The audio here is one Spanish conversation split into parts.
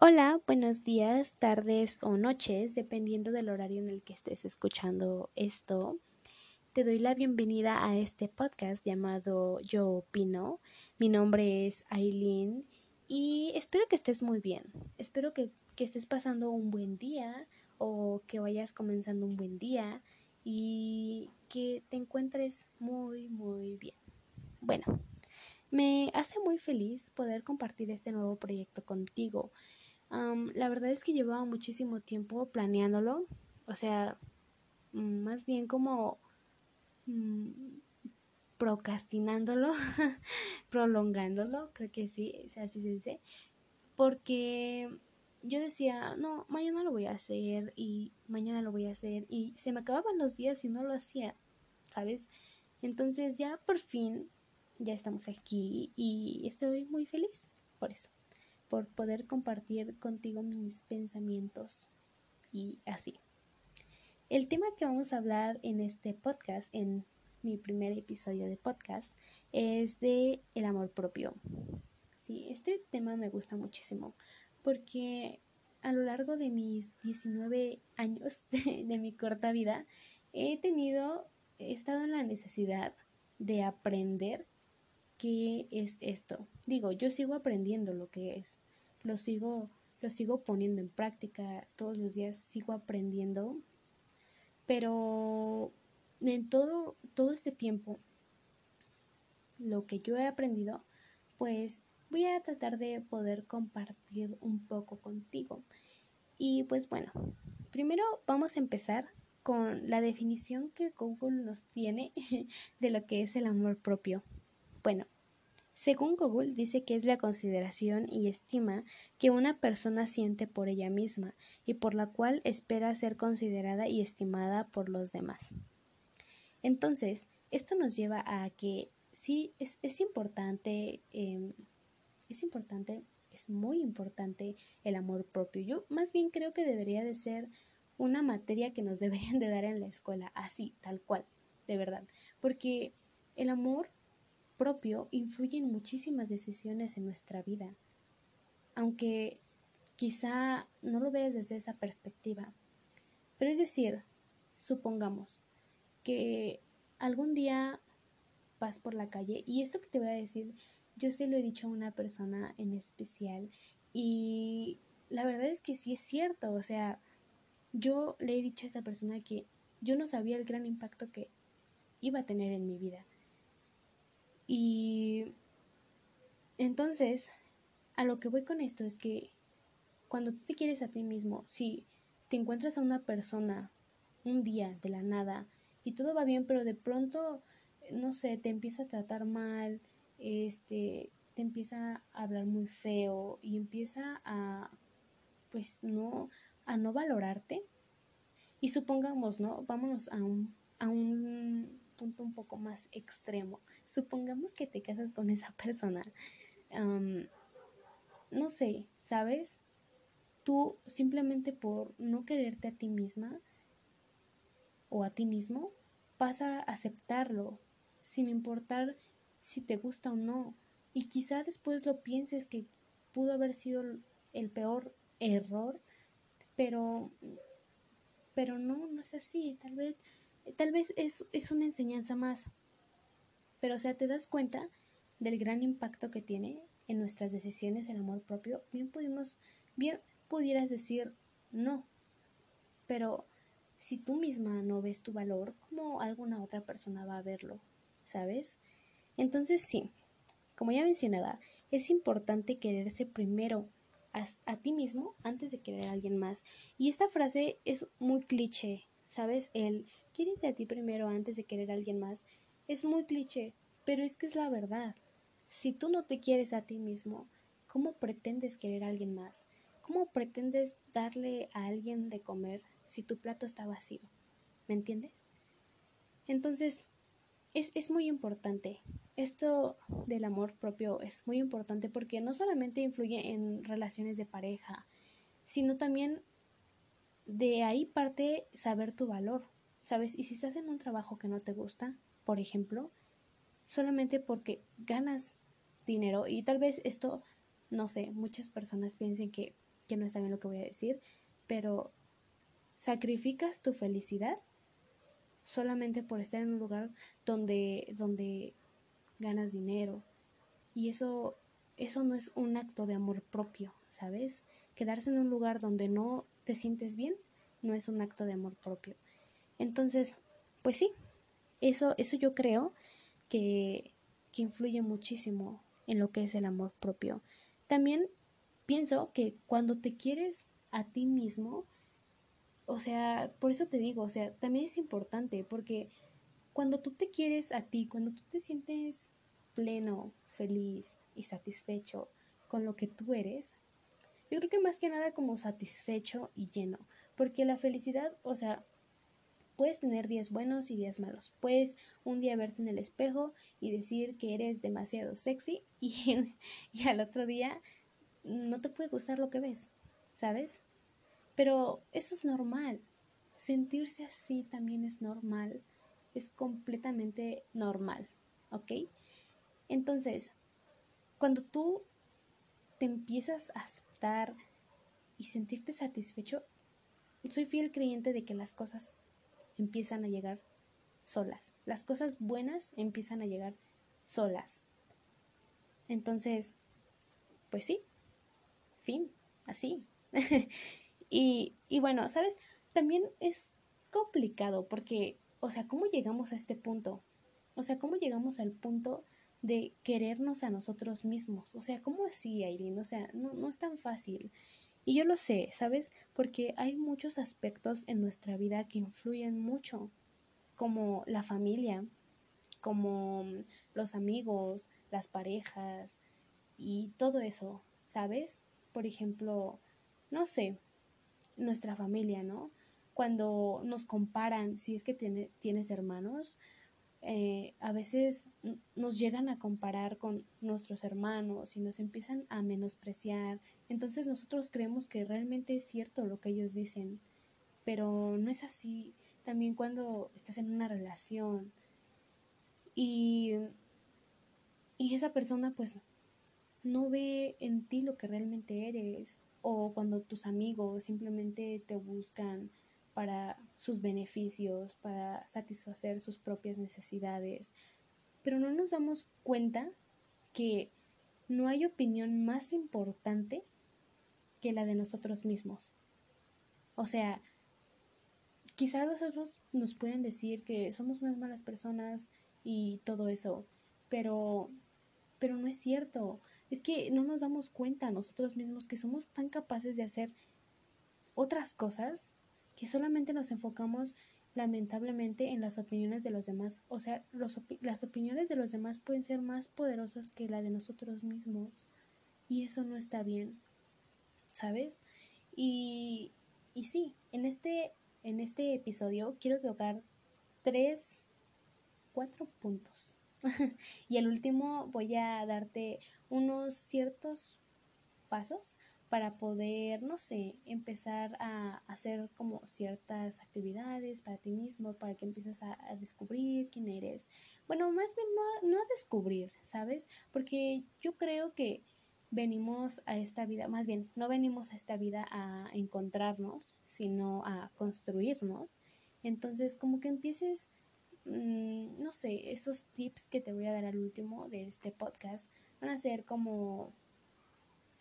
Hola, buenos días, tardes o noches, dependiendo del horario en el que estés escuchando esto. Te doy la bienvenida a este podcast llamado Yo Opino. Mi nombre es Aileen y espero que estés muy bien. Espero que, que estés pasando un buen día o que vayas comenzando un buen día y que te encuentres muy, muy bien. Bueno, me hace muy feliz poder compartir este nuevo proyecto contigo la verdad es que llevaba muchísimo tiempo planeándolo, o sea, mm, más bien como mm, procrastinándolo, prolongándolo, creo que sí, o sea, así se dice, porque yo decía, no, mañana lo voy a hacer y mañana lo voy a hacer y se me acababan los días y no lo hacía, ¿sabes? Entonces ya por fin, ya estamos aquí y estoy muy feliz por eso por poder compartir contigo mis pensamientos y así. El tema que vamos a hablar en este podcast, en mi primer episodio de podcast, es de el amor propio. Sí, este tema me gusta muchísimo porque a lo largo de mis 19 años de, mi corta vida he tenido, he estado en la necesidad de aprender qué es esto. Digo, yo sigo aprendiendo lo que es, lo sigo, lo sigo poniendo en práctica, todos los días sigo aprendiendo, pero en todo, todo este tiempo, lo que yo he aprendido, pues voy a tratar de poder compartir un poco contigo. Y pues bueno, primero vamos a empezar con la definición que Google nos tiene de lo que es el amor propio. Bueno, según Google dice que es la consideración y estima que una persona siente por ella misma y por la cual espera ser considerada y estimada por los demás. Entonces, esto nos lleva a que sí es, importante, em, es importante, es muy importante el amor propio. Yo más bien creo que debería de ser una materia que nos deberían de dar en la escuela, así, tal cual, de verdad. Porque el amor propio influye en muchísimas decisiones en nuestra vida. Aunque quizá no lo veas desde esa perspectiva. Pero es decir, supongamos que algún día vas por la calle y esto que te voy a decir, yo se lo he dicho a una persona en especial y la verdad es que sí es cierto, o sea, yo le he dicho a esa persona que yo no sabía el gran impacto que iba a tener en mi vida. Y entonces, a lo que voy con esto es que cuando tú te quieres a ti mismo, si te encuentras a una persona un día de la nada y todo va bien, pero de pronto, no sé, te empieza a tratar mal, este, te empieza a hablar muy feo y empieza a, pues, no, a no valorarte. Y supongamos, ¿no? Vámonos a un, a un punto un poco más extremo. Supongamos que te casas con esa persona. no sé, ¿sabes? Tú simplemente por no quererte a ti misma o a ti mismo, vas a aceptarlo sin importar si te gusta o no. Y quizá después lo pienses que pudo haber sido el peor error, pero pero no, no es así. Tal vez tal vez es, es una enseñanza más. Pero, o sea, te das cuenta del gran impacto que tiene en nuestras decisiones el amor propio. Bien pudimos, bien pudieras decir no. Pero si tú misma no ves tu valor, ¿cómo alguna otra persona va a verlo? ¿Sabes? Entonces sí, como ya mencionaba, es importante quererse primero a, a, ti mismo antes de querer a alguien más. Y esta frase es muy cliché, ¿sabes? El quiérete a ti primero antes de querer a alguien más es muy cliché, pero es que es la verdad. Si tú no te quieres a ti mismo, ¿cómo pretendes querer a alguien más? ¿Cómo pretendes darle a alguien de comer si tu plato está vacío? ¿Me entiendes? Entonces, es, es muy importante. Esto del amor propio es muy importante porque no solamente influye en relaciones de pareja, sino también de ahí parte saber tu valor, ¿sabes? Y si estás en un trabajo que no te gusta, por ejemplo, solamente porque ganas dinero y tal vez esto, no sé, muchas personas piensen que que no está bien lo que voy a decir, pero sacrificas tu felicidad solamente por estar en un lugar donde, donde ganas dinero. Y eso, eso no es un acto de amor propio, ¿sabes? Quedarse en un lugar donde no te sientes bien no es un acto de amor propio. Entonces, pues sí, eso, eso yo creo que, que influye muchísimo en lo que es el amor propio. También pienso que cuando te quieres a ti mismo, o sea, por eso te digo, o sea, también es importante porque cuando tú te quieres a ti, cuando tú te sientes pleno, feliz y satisfecho con lo que tú eres, yo creo que más que nada como satisfecho y lleno, porque la felicidad, o sea, puedes tener días buenos y días malos. Puedes un día verte en el espejo y decir que eres demasiado sexy y, y al otro día no te puede gustar lo que ves, ¿sabes? Pero eso es normal. Sentirse así también es normal. Es completamente normal, ¿ok? Entonces, cuando tú te empiezas a y sentirte satisfecho, soy fiel creyente de que las cosas empiezan a llegar solas. Las cosas buenas empiezan a llegar solas. Entonces, pues sí, fin, así. y, y bueno, ¿sabes? También es complicado porque, o sea, ¿cómo llegamos a este punto? O sea, ¿cómo llegamos al punto de querernos a nosotros mismos? O sea, ¿cómo así, Aileen? O sea, no, no es tan fácil. Y yo lo sé, ¿sabes? Porque hay muchos aspectos en nuestra vida que influyen mucho, como la familia, como los amigos, las parejas y todo eso, ¿sabes? Por ejemplo, no sé, nuestra familia, ¿no? Cuando nos comparan, si es que tienes hermanos, eh, a veces nos llegan a comparar con nuestros hermanos y nos empiezan a menospreciar. Entonces nosotros creemos que realmente es cierto lo que ellos dicen, pero no es así. También cuando estás en una relación y, y esa persona pues no ve en ti lo que realmente eres o cuando tus amigos simplemente te buscan para sus beneficios, para satisfacer sus propias necesidades. Pero no nos damos cuenta que no hay opinión más importante que la de nosotros mismos. O sea, quizás los otros nos pueden decir que somos unas malas personas y todo eso, pero pero no es cierto. Es que no nos damos cuenta nosotros mismos que somos tan capaces de hacer otras cosas que solamente nos enfocamos lamentablemente en las opiniones de los demás. O sea, las opiniones de los demás pueden ser más poderosas que la de nosotros mismos. Y eso no está bien. ¿Sabes? Y, y sí, en este, en este episodio quiero tocar tres, cuatro puntos. y el último voy a darte unos ciertos pasos para poder, no sé, empezar a hacer como ciertas actividades para ti mismo, para que empieces a, descubrir quién eres. Bueno, más bien no, no a descubrir, ¿sabes? Porque yo creo que venimos a esta vida, más bien, no venimos a esta vida a encontrarnos, sino a construirnos. Entonces, como que empieces, mm, no sé, esos tips que te voy a dar al último de este podcast van a ser como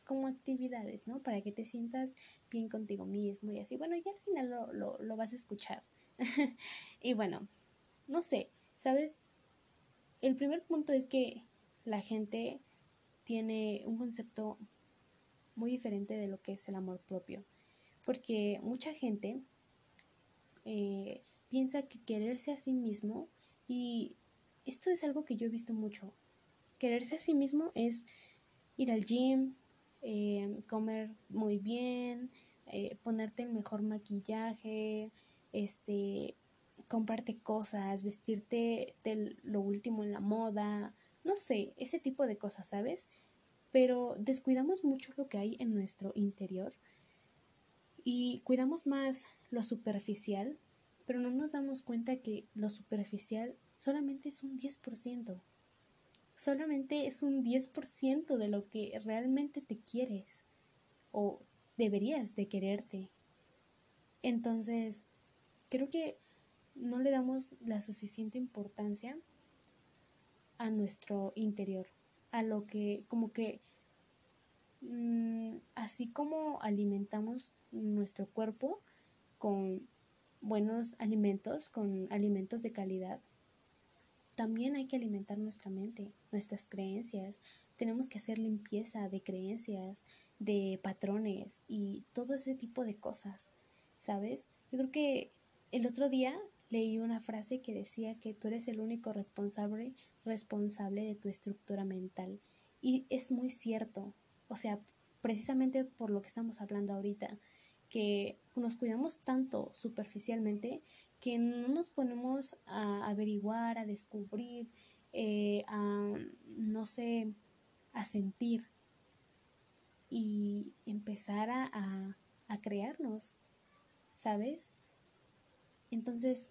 como actividades, ¿no? Para que te sientas bien contigo mismo y así. Bueno, ya al final lo, lo vas a escuchar. y bueno, no sé, ¿sabes? El primer punto es que la gente tiene un concepto muy diferente de lo que es el amor propio. Porque mucha gente eh, piensa que quererse a sí mismo, y esto es algo que yo he visto mucho, quererse a sí mismo es ir al gym, Em, comer muy bien, eh, ponerte el mejor maquillaje, este, comprarte cosas, vestirte de lo último en la moda, no sé, ese tipo de cosas, ¿sabes? Pero descuidamos mucho lo que hay en nuestro interior y cuidamos más lo superficial, pero no nos damos cuenta que lo superficial solamente es un 10% solamente es un 10% de lo que realmente te quieres o deberías de quererte. Entonces, creo que no le damos la suficiente importancia a nuestro interior, a lo que como que mm, así como alimentamos nuestro cuerpo con buenos alimentos, con alimentos de calidad, también hay que alimentar nuestra mente, nuestras creencias. Tenemos que hacer limpieza de creencias, de patrones y todo ese tipo de cosas, ¿sabes? Yo creo que el otro día leí una frase que decía que tú eres el único responsable, responsable de tu estructura mental. Y es muy cierto. O sea, precisamente por lo que estamos hablando ahorita, que nos cuidamos tanto superficialmente que no nos ponemos a averiguar, a descubrir, eh, a, no sé, a sentir y empezar a, a crearnos, ¿sabes? Entonces,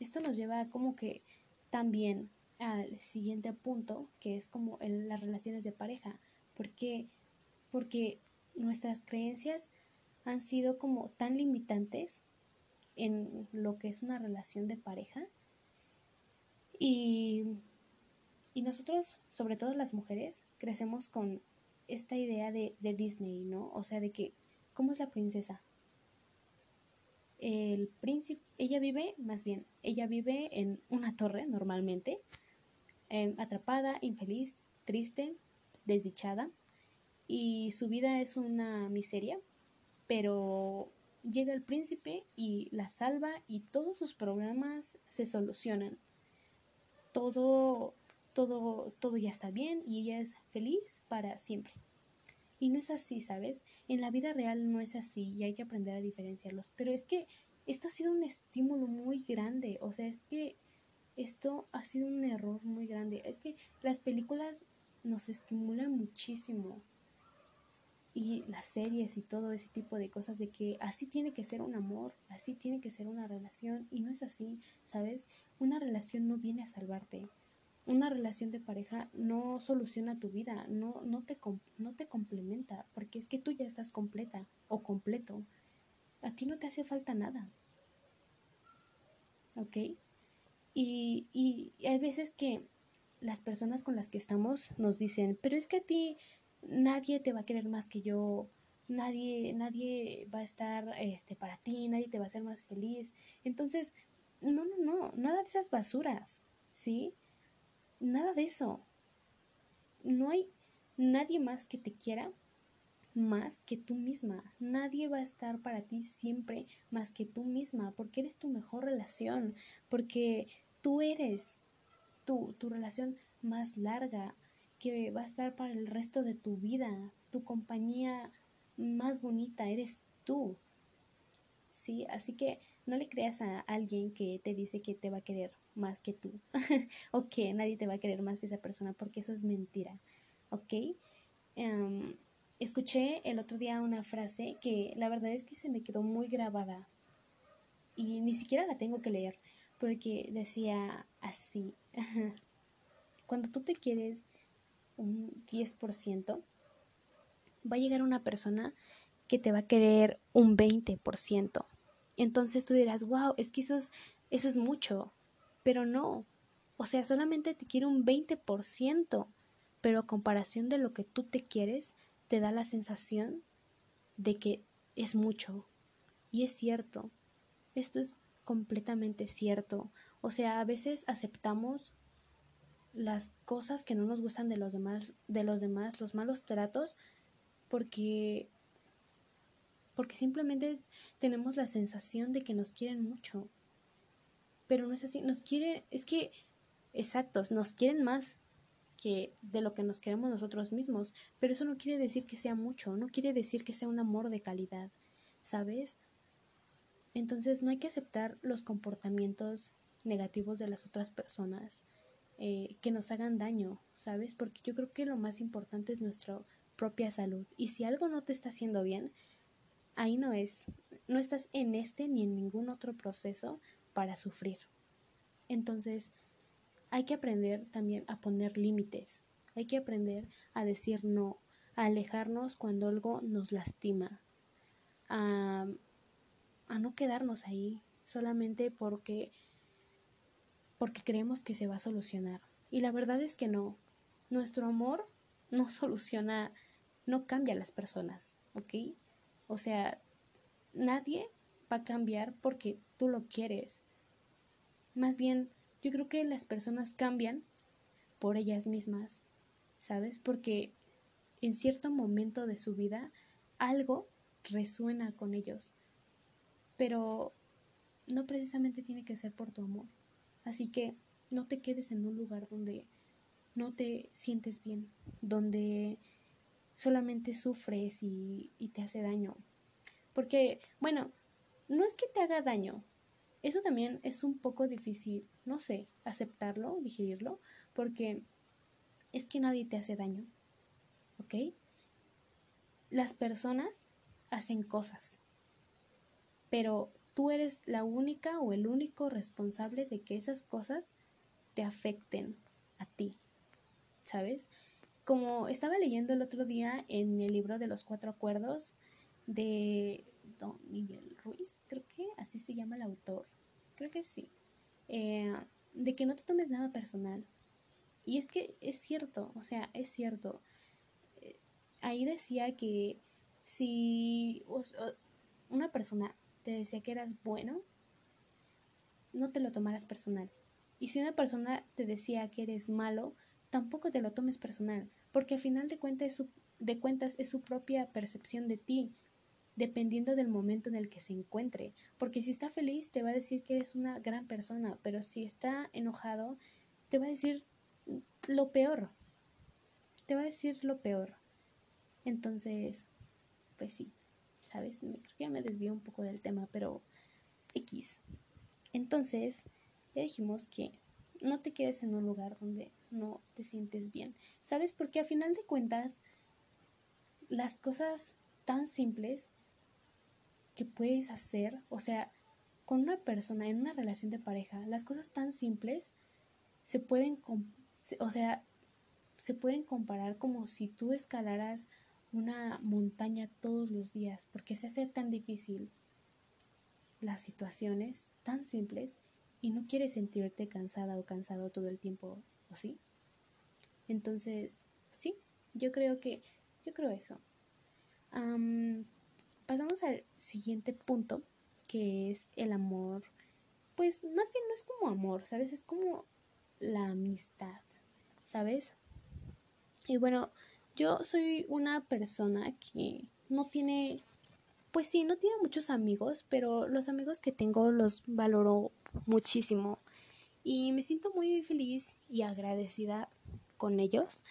esto nos lleva como que también al siguiente punto, que es como en las relaciones de pareja. ¿Por qué? Porque nuestras creencias han sido como tan limitantes en lo que es una relación de pareja. Y, y nosotros, sobre todo las mujeres, crecemos con esta idea de, de Disney, ¿no? O sea, de que, ¿cómo es la princesa? el príncipe, ella vive, más bien, ella vive en una torre normalmente, atrapada, infeliz, triste, desdichada, y su vida es una miseria, pero llega el príncipe y la salva y todos sus problemas se solucionan. Todo, todo, todo ya está bien y ella es feliz para siempre. Y no es así, ¿sabes? En la vida real no es así y hay que aprender a diferenciarlos. Pero es que esto ha sido un estímulo muy grande. O sea, es que esto ha sido un error muy grande. Es que las películas nos estimulan muchísimo. Y las series y todo ese tipo de cosas de que así tiene que ser un amor, así tiene que ser una relación. Y no es así, ¿sabes? Una relación no viene a salvarte una relación de pareja no soluciona tu vida, no, no, te, no te complementa, porque es que tú ya estás completa o completo. A ti no te hace falta nada. ¿Ok? Y, y, hay veces que las personas con las que estamos nos dicen, pero es que a ti nadie te va a querer más que yo, nadie, nadie va a estar este, para ti, nadie te va a hacer más feliz. Entonces, no, no, no, nada de esas basuras, ¿sí? Nada de eso. No hay nadie más que te quiera más que tú misma. Nadie va a estar para ti siempre más que tú misma, porque eres tu mejor relación, porque tú eres tu, tu relación más larga, que va a estar para el resto de tu vida, tu compañía más bonita, eres tú. Sí, así que no le creas a alguien que te dice que te va a querer más que tú o que nadie te va a querer más que esa persona porque eso es mentira, ¿ok? Em, escuché el otro día una frase que la verdad es que se me quedó muy grabada y ni siquiera la tengo que leer porque decía así, cuando tú te quieres un 10%, va a llegar una persona que te va a querer un 20%. Entonces tú dirás, wow, es que eso es, eso es mucho. Pero no, o sea, solamente te quiere un 20%, pero a comparación de lo que tú te quieres, te da la sensación de que es mucho. Y es cierto, esto es completamente cierto. O sea, a veces aceptamos las cosas que no nos gustan de los demás, de los demás, los malos tratos, porque porque simplemente tenemos la sensación de que nos quieren mucho pero no es así, nos quiere, es que, exactos, nos quieren más que de lo que nos queremos nosotros mismos, pero eso no quiere decir que sea mucho, no quiere decir que sea un amor de calidad, ¿sabes? Entonces no hay que aceptar los comportamientos negativos de las otras personas eh, que nos hagan daño, ¿sabes? Porque yo creo que lo más importante es nuestra propia salud. Y si algo no te está haciendo bien, ahí no es, no estás en este ni en ningún otro proceso para sufrir. Entonces, hay que aprender también a poner límites, hay que aprender a decir no, a alejarnos cuando algo nos lastima, a, a no quedarnos ahí solamente porque porque creemos que se va a solucionar. Y la verdad es que no. Nuestro amor no soluciona, no cambia a las personas, ¿ok? O sea, nadie va a cambiar porque tú lo quieres. Más bien, yo creo que las personas cambian por ellas mismas, ¿sabes? Porque en cierto momento de su vida algo resuena con ellos. Pero no precisamente tiene que ser por tu amor. Así que no te quedes en un lugar donde no te sientes bien, donde solamente sufres y, te hace daño. Porque, bueno, no es que te haga daño, eso también es un poco difícil, no sé, aceptarlo, digerirlo, porque es que nadie te hace daño, ¿ok? Las personas hacen cosas, pero tú eres la única o el único responsable de que esas cosas te afecten a ti, ¿sabes? Como estaba leyendo el otro día en el libro de los cuatro acuerdos de Don Miguel Ruiz, creo que así se llama el autor, creo que sí, eh, de que no te tomes nada personal. Y es que es cierto, o sea, es cierto. Eh, ahí decía que si una persona te decía que eras bueno, no te lo tomaras personal. Y si una persona te decía que eres malo, tampoco te lo tomes personal, porque al final de cuentas, es su, de cuentas es su propia percepción de ti, dependiendo del momento en el que se encuentre. Porque si está feliz, te va a decir que eres una gran persona, pero si está enojado, te va a decir lo peor. Te va a decir lo peor. Entonces, pues sí. ¿Sabes? Creo que ya me desvío un poco del tema, pero X. Entonces, ya dijimos que no te quedes en un lugar donde no te sientes bien. ¿Sabes? Porque a final de cuentas, las cosas tan simples que puedes hacer, o sea, con una persona en una relación de pareja, las cosas tan simples se pueden, o sea, se pueden comparar como si tú escalaras una montaña todos los días, porque se hace tan difícil las situaciones tan simples y no quieres sentirte cansada o cansado todo el tiempo, ¿o sí? Entonces, sí, yo creo que, yo creo eso. pasamos al siguiente punto, que es el amor. Pues más bien no es como amor, ¿sabes? Es como la amistad, ¿sabes? Y bueno, yo soy una persona que no tiene, pues sí, no tiene muchos amigos, pero los amigos que tengo los valoro muchísimo y me siento muy feliz y agradecida con ellos,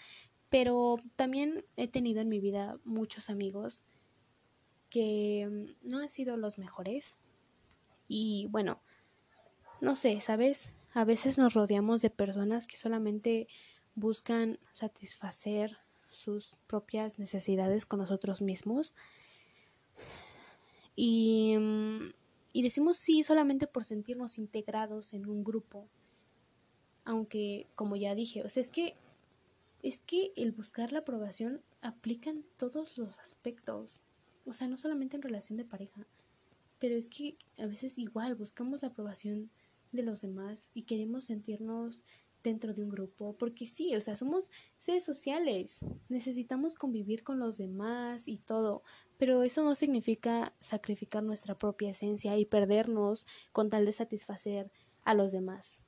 pero también he tenido en mi vida muchos amigos que no han sido los mejores y bueno, no sé, ¿sabes? A veces nos rodeamos de personas que solamente buscan satisfacer sus propias necesidades con nosotros mismos. Y, mm, y decimos sí solamente por sentirnos integrados en un grupo. Aunque, como ya dije, o sea, es que es que el buscar la aprobación aplica en todos los aspectos. O sea, no solamente en relación de pareja. Pero es que a veces igual buscamos la aprobación de los demás y queremos sentirnos dentro de un grupo, porque sí, o sea, somos seres sociales, necesitamos convivir con los demás y todo, pero eso no significa sacrificar nuestra propia esencia y perdernos con tal de satisfacer a los demás.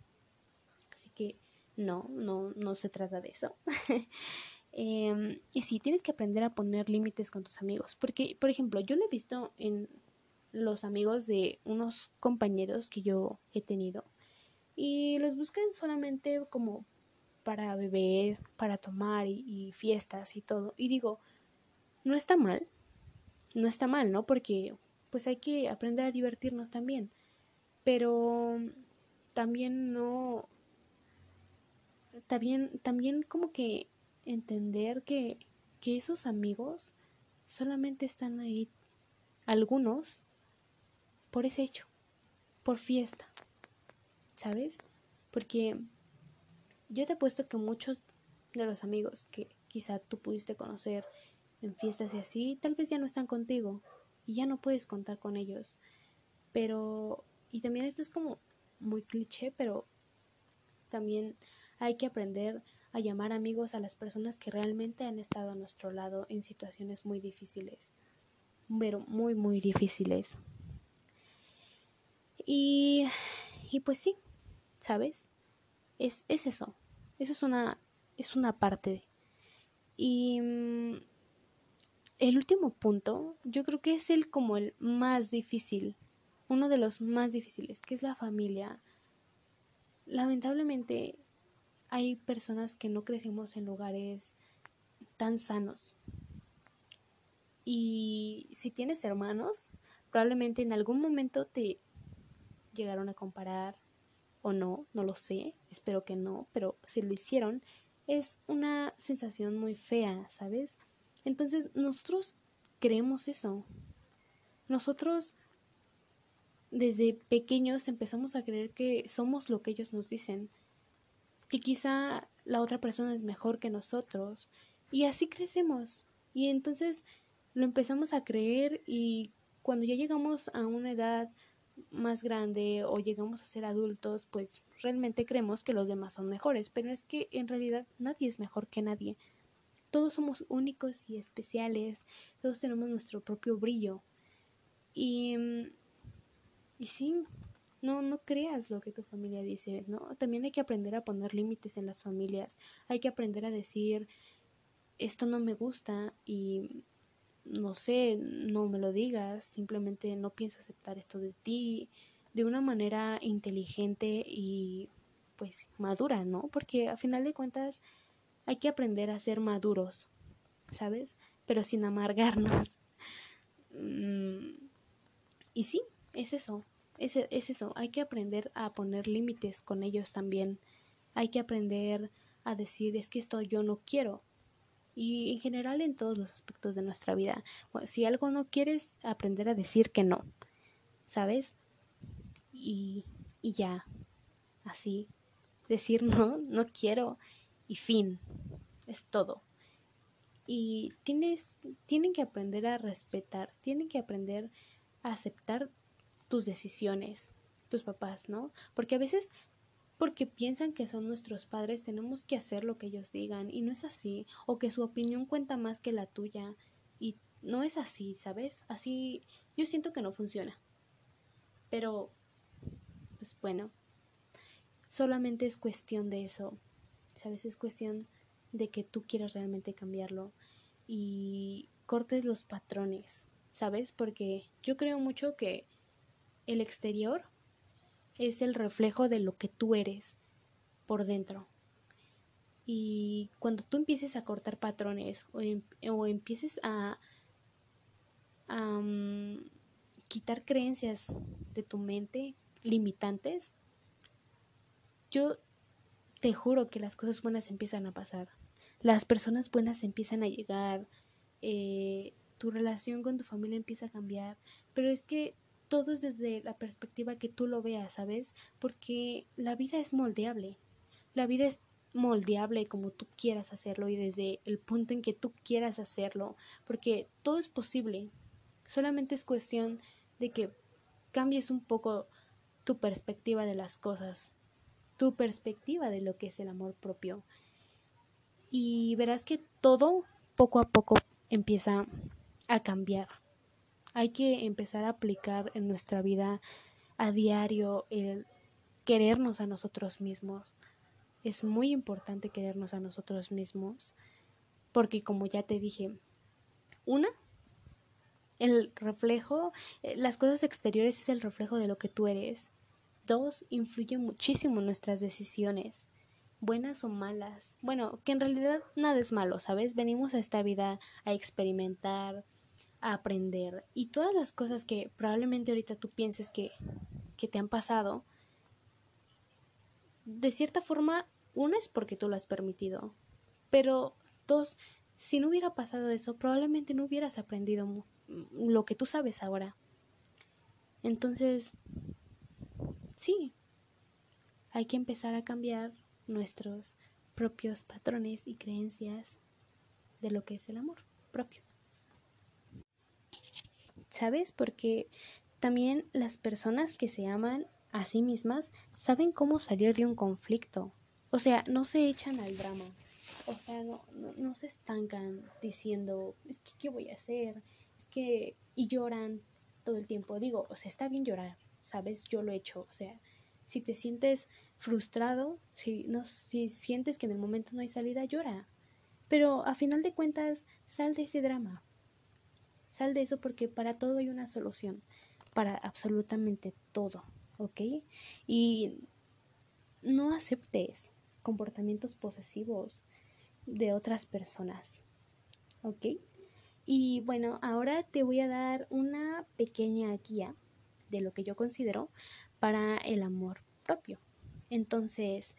Así que no, no, no se trata de eso. Em, y sí, tienes que aprender a poner límites con tus amigos, porque, por ejemplo, yo lo he visto en los amigos de unos compañeros que yo he tenido y los buscan solamente como para beber, para tomar y, fiestas y todo. Y digo, no está mal, no está mal, ¿no? Porque pues hay que aprender a divertirnos también. Pero también no... También, también como que entender que, que esos amigos solamente están ahí, algunos, por ese hecho, por fiesta. ¿Sabes? Porque yo te apuesto que muchos de los amigos que quizá tú pudiste conocer en fiestas y así, tal vez ya no están contigo. y ya no puedes contar con ellos. Pero, y también esto es como muy cliché, pero también hay que aprender a llamar amigos a las personas que realmente han estado a nuestro lado en situaciones muy difíciles, pero muy, muy difíciles. Y, y pues sí, ¿sabes? Es, es eso, eso es una, es una parte. Y mm, el último punto, yo creo que es el como el más difícil, uno de los más difíciles, que es la familia. Lamentablemente hay personas que no crecemos en lugares tan sanos. Y si tienes hermanos, probablemente en algún momento te llegaron a comparar o no, no lo sé, espero que no, pero si lo hicieron, es una sensación muy fea, ¿sabes? Entonces nosotros creemos eso. Nosotros desde pequeños empezamos a creer que somos lo que ellos nos dicen que quizá la otra persona es mejor que nosotros. Y así crecemos. Y entonces lo empezamos a creer y cuando ya llegamos a una edad más grande o llegamos a ser adultos, pues realmente creemos que los demás son mejores, pero es que en realidad nadie es mejor que nadie. Todos somos únicos y especiales, todos tenemos nuestro propio brillo. Y, y sí, no, no creas lo que tu familia dice, ¿no? También hay que aprender a poner límites en las familias. Hay que aprender a decir, esto no me gusta y no sé, no me lo digas, simplemente no pienso aceptar esto de ti de una manera inteligente y pues madura, ¿no? Porque a final de cuentas hay que aprender a ser maduros, ¿sabes? Pero sin amargarnos. Mm, y sí, es eso, es, es eso, hay que aprender a poner límites con ellos también. Hay que aprender a decir es que esto yo no quiero. Y en general en todos los aspectos de nuestra vida. si algo no quieres, aprender a decir que no. ¿Sabes? Y, y ya. Así. Decir no, no quiero. Y fin. Es todo. Y tienes, tienen que aprender a respetar, tienen que aprender a aceptar tus decisiones, tus papás, ¿no? Porque a veces porque piensan que son nuestros padres tenemos que hacer lo que ellos digan y no es así, o que su opinión cuenta más que la tuya y no es así, ¿sabes? Así yo siento que no funciona. Pero, pues bueno, solamente es cuestión de eso, ¿sabes? Es cuestión de que tú quieras realmente cambiarlo y cortes los patrones, ¿sabes? Porque yo creo mucho que el exterior es el reflejo de lo que tú eres por dentro. Y cuando tú empieces a cortar patrones o, em, empieces a, mm, quitar creencias de tu mente limitantes, yo te juro que las cosas buenas empiezan a pasar. Las personas buenas empiezan a llegar. Eh, tu relación con tu familia empieza a cambiar. Pero es que todo es desde la perspectiva que tú lo veas, ¿sabes? Porque la vida es moldeable. La vida es moldeable como tú quieras hacerlo y desde el punto en que tú quieras hacerlo, porque todo es posible. Solamente es cuestión de que cambies un poco tu perspectiva de las cosas, tu perspectiva de lo que es el amor propio. Y verás que todo poco a poco empieza a cambiar hay que empezar a aplicar en nuestra vida a diario el querernos a nosotros mismos. Es muy importante querernos a nosotros mismos porque como ya te dije, una, el reflejo, eh, las cosas exteriores es el reflejo de lo que tú eres. Dos, influye muchísimo en nuestras decisiones, buenas o malas. Bueno, que en realidad nada es malo, ¿sabes? Venimos a esta vida a experimentar, a aprender y todas las cosas que probablemente ahorita tú pienses que, que te han pasado, de cierta forma, una es porque tú lo has permitido, pero dos, si no hubiera pasado eso, probablemente no hubieras aprendido lo que tú sabes ahora. Entonces, sí, hay que empezar a cambiar nuestros propios patrones y creencias de lo que es el amor propio. ¿Sabes? Porque también las personas que se aman a sí mismas saben cómo salir de un conflicto. O sea, no se echan al drama. O sea, no, no, se estancan diciendo, es que, ¿qué voy a hacer? Es que, y lloran todo el tiempo. Digo, o sea, está bien llorar, ¿sabes? Yo lo he hecho. O sea, si te sientes frustrado, si, no, si sientes que en el momento no hay salida, llora. Pero a final de cuentas, sal de ese drama. Sal de eso porque para todo hay una solución. Para absolutamente todo. ¿Ok? Y no aceptes comportamientos posesivos de otras personas. ¿Ok? Y bueno, ahora te voy a dar una pequeña guía de lo que yo considero para el amor propio. Entonces,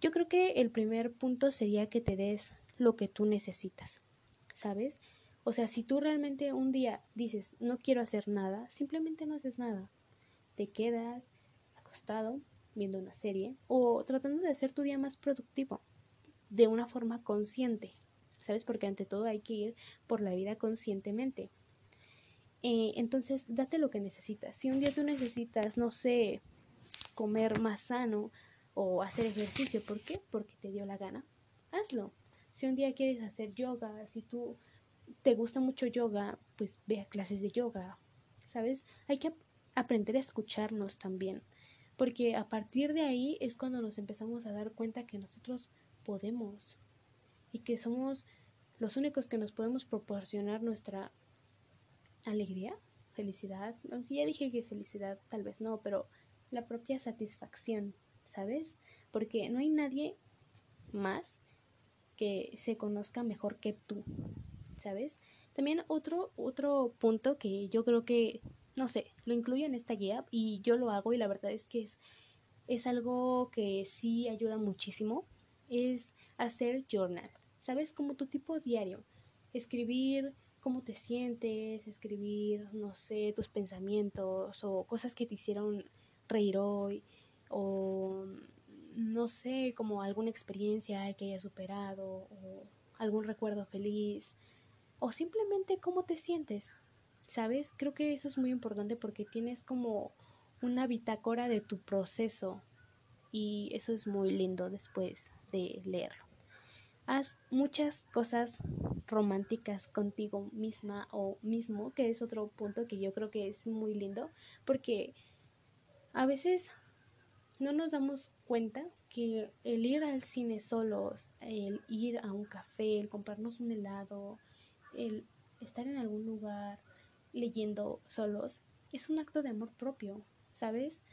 yo creo que el primer punto sería que te des lo que tú necesitas, ¿sabes? O sea, si tú realmente un día dices, no quiero hacer nada, simplemente no haces nada. Te quedas acostado viendo una serie o tratando de hacer tu día más productivo de una forma consciente, ¿sabes? Porque ante todo hay que ir por la vida conscientemente. Eh, entonces, date lo que necesitas. Si un día tú necesitas, no sé, comer más sano o hacer ejercicio, ¿por qué? Porque te dio la gana. Hazlo. Si un día quieres hacer yoga, si tú te gusta mucho yoga, pues ve clases de yoga. ¿Sabes? Hay que aprender a escucharnos también, porque a partir de ahí es cuando nos empezamos a dar cuenta que nosotros podemos y que somos los únicos que nos podemos proporcionar nuestra alegría, felicidad, aunque ya dije que felicidad tal vez no, pero la propia satisfacción, ¿sabes? Porque no hay nadie más que se conozca mejor que tú, ¿sabes? También otro, otro punto que yo creo que, no sé, lo incluyo en esta guía y yo lo hago y la verdad es que es, es algo que sí ayuda muchísimo, es hacer journal, ¿sabes? Como tu tipo diario, escribir cómo te sientes, escribir, no sé, tus pensamientos o cosas que te hicieron reír hoy o no sé, como alguna experiencia que hayas superado o algún recuerdo feliz o simplemente cómo te sientes. ¿Sabes? Creo que eso es muy importante porque tienes como una bitácora de tu proceso y eso es muy lindo después de leerlo. Haz muchas cosas románticas contigo misma o mismo, que es otro punto que yo creo que es muy lindo porque a veces no nos damos cuenta que el ir al cine solos, el ir a un café, el comprarnos un helado, el estar en algún lugar leyendo solos, es un acto de amor propio, ¿sabes?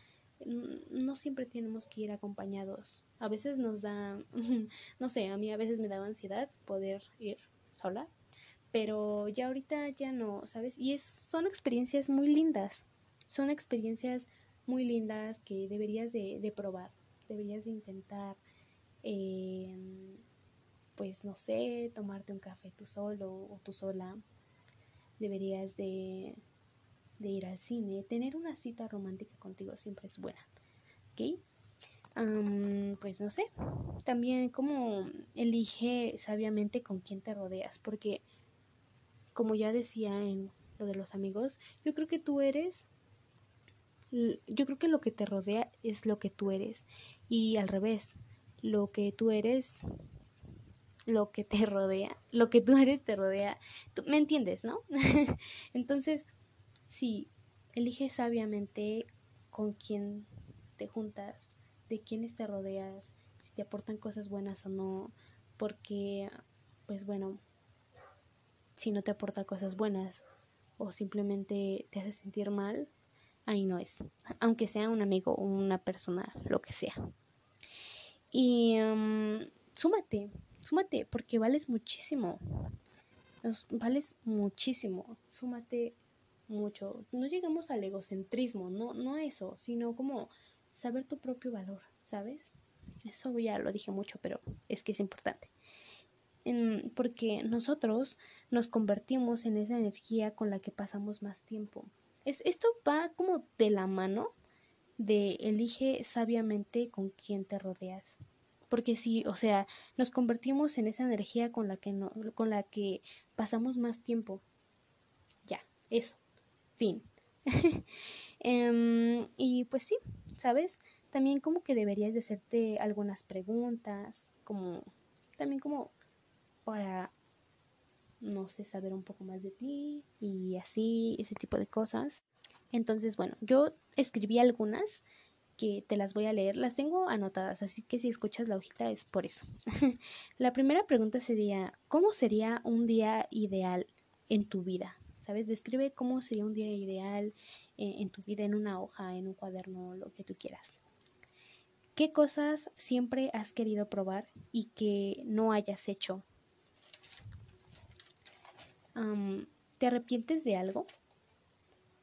No siempre tenemos que ir acompañados. A veces nos da, no sé, a mí a veces me daba ansiedad poder ir sola, pero ya ahorita ya no, ¿sabes? Y es, son experiencias muy lindas, son experiencias muy lindas que deberías de, probar, deberías de intentar, em, pues no sé, tomarte un café tú solo o tú sola, deberías de, de ir al cine, tener una cita romántica contigo siempre es buena, ¿ok? pues no sé, también como elige sabiamente con quién te rodeas, porque como ya decía en lo de los amigos, yo creo que tú eres yo creo que lo que te rodea es lo que tú eres. Y al revés, lo que tú eres, lo que te rodea, lo que tú eres te rodea. ¿Tú, ¿Me entiendes, no? Entonces, sí, elige sabiamente con quién te juntas, de quiénes te rodeas, si te aportan cosas buenas o no, porque, pues bueno, si no te aporta cosas buenas o simplemente te hace sentir mal, ahí no es, aunque sea un amigo una persona, lo que sea. Y um, súmate, súmate, porque vales muchísimo. Vales muchísimo, súmate mucho. No llegamos al egocentrismo, no, no a eso, sino como saber tu propio valor, ¿sabes? Eso ya lo dije mucho, pero es que es importante. porque nosotros nos convertimos en esa energía con la que pasamos más tiempo esto va como de la mano de elige sabiamente con quién te rodeas. Porque si, o sea, nos convertimos en esa energía con la que no, con la que pasamos más tiempo. Ya, eso. Fin. Em, y pues sí, ¿sabes? También como que deberías de hacerte algunas preguntas, como también como para, no sé, saber un poco más de ti y así, ese tipo de cosas. Entonces, bueno, yo escribí algunas que te las voy a leer, las tengo anotadas, así que si escuchas la hojita es por eso. la primera pregunta sería, ¿cómo sería un día ideal en tu vida? ¿Sabes? Describe cómo sería un día ideal eh, en tu vida, en una hoja, en un cuaderno, lo que tú quieras. ¿Qué cosas siempre has querido probar y que no hayas hecho? ¿Te arrepientes de algo?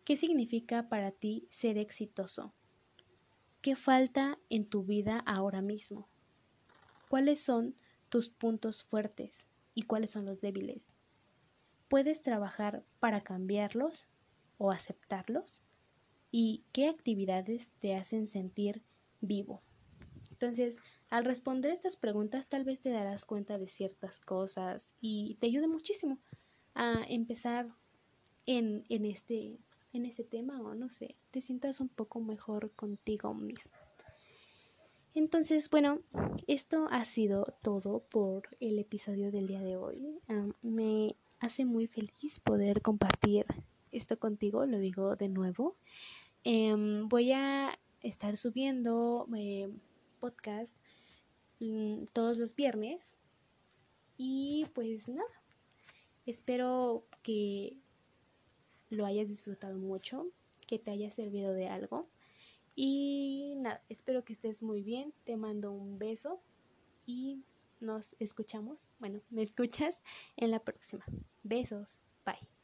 ¿Qué significa para ti ser exitoso? ¿Qué falta en tu vida ahora mismo? ¿Cuáles son tus puntos fuertes y cuáles son los débiles? ¿Puedes trabajar para cambiarlos o aceptarlos? ¿Y qué actividades te hacen sentir vivo? Entonces, al responder estas preguntas, tal vez te darás cuenta de ciertas cosas y te ayude muchísimo a empezar en, en este en ese tema o no sé, te sientas un poco mejor contigo mismo. Entonces, bueno, esto ha sido todo por el episodio del día de hoy. me hace muy feliz poder compartir esto contigo, lo digo de nuevo. Em, voy a estar subiendo eh, podcast mm, todos los viernes y pues nada, espero que lo hayas disfrutado mucho, que te haya servido de algo. Y nada, espero que estés muy bien. Te mando un beso y nos escuchamos. Bueno, me escuchas en la próxima. Besos. Bye.